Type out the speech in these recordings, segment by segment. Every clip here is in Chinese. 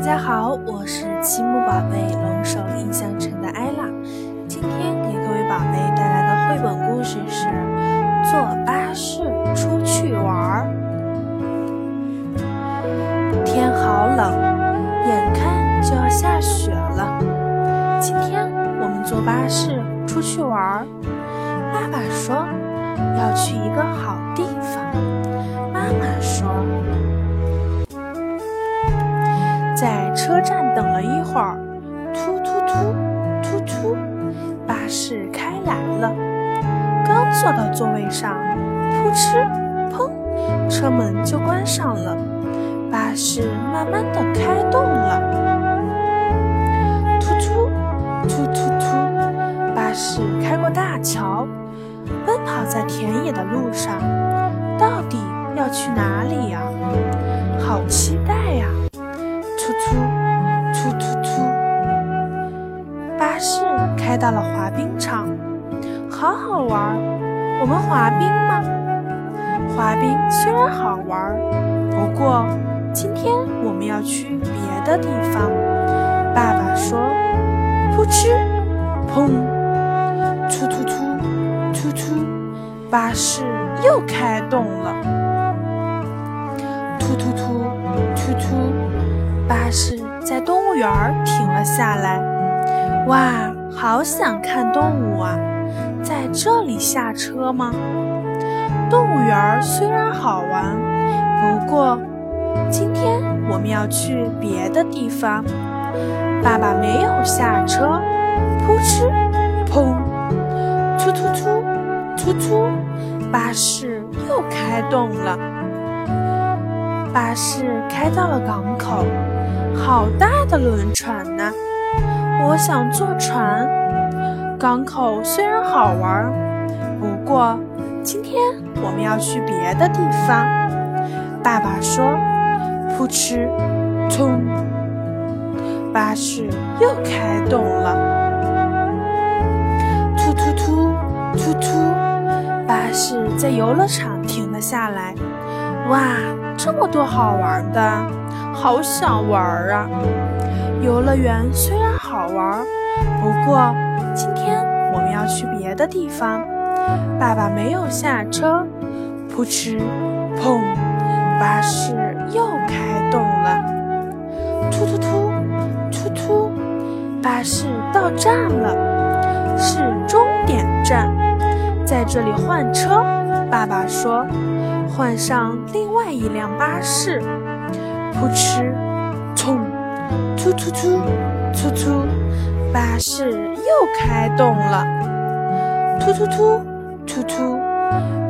大家好，我是积木宝贝龙首印象城的艾拉。今天给各位宝贝带来的绘本故事是《坐巴士出去玩儿》。天好冷，眼看就要下雪了。今天我们坐巴士出去玩儿。爸爸说要去一个好地方。车站等了一会儿，突突突突突，巴士开来了。刚坐到座位上，扑哧砰，车门就关上了。巴士慢慢的开动了。突突突突突，巴士开过大桥，奔跑在田野的路上，到底要去哪里呀？好期待呀！突突突突突，巴士开到了滑冰场，好好玩。我们滑冰吗？滑冰虽然好玩，不过今天我们要去别的地方。爸爸说：“扑哧砰，突突突突突，巴士又开动了。突突突突突。”巴士在动物园停了下来，哇，好想看动物啊！在这里下车吗？动物园虽然好玩，不过今天我们要去别的地方。爸爸没有下车，扑哧，砰，突突突，突突，巴士又开动了。巴士开到了港口。好大的轮船呐！我想坐船。港口虽然好玩，不过今天我们要去别的地方。爸爸说：“扑哧，冲！”巴士又开动了。突突突突突，巴士在游乐场停了下来。哇，这么多好玩的！好想玩儿啊！游乐园虽然好玩，不过今天我们要去别的地方。爸爸没有下车，扑哧砰，巴士又开动了。突突突突突，巴士到站了，是终点站，在这里换车。爸爸说：“换上另外一辆巴士。”扑哧，冲，突突突，突突，巴士又开动了。突突突，突突，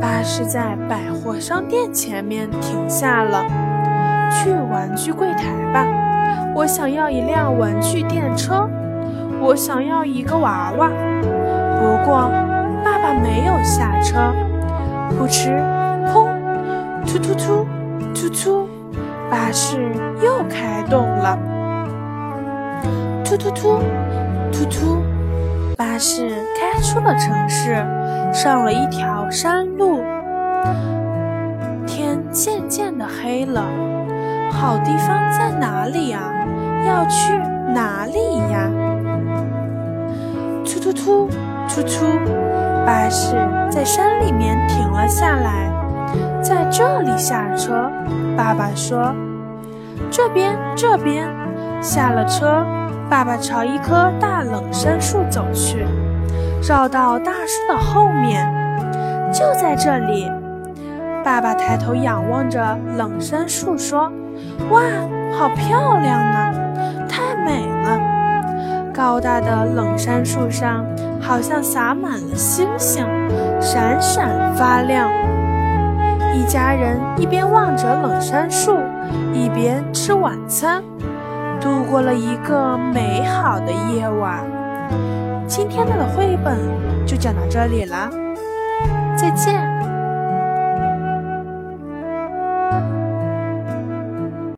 巴士在百货商店前面停下了。去玩具柜台吧，我想要一辆玩具电车，我想要一个娃娃。不过爸爸没有下车。扑哧，砰，突突突，突突。巴士又开动了，突突突，突突，巴士开出了城市，上了一条山路。天渐渐的黑了，好地方在哪里呀？要去哪里呀？突突突，突突，巴士在山里面停了下来。在这里下车，爸爸说：“这边，这边。”下了车，爸爸朝一棵大冷杉树走去，绕到大树的后面，就在这里。爸爸抬头仰望着冷杉树，说：“哇，好漂亮啊，太美了！高大的冷杉树上好像洒满了星星，闪闪发亮。”一家人一边望着冷杉树，一边吃晚餐，度过了一个美好的夜晚。今天的绘本就讲到这里了，再见。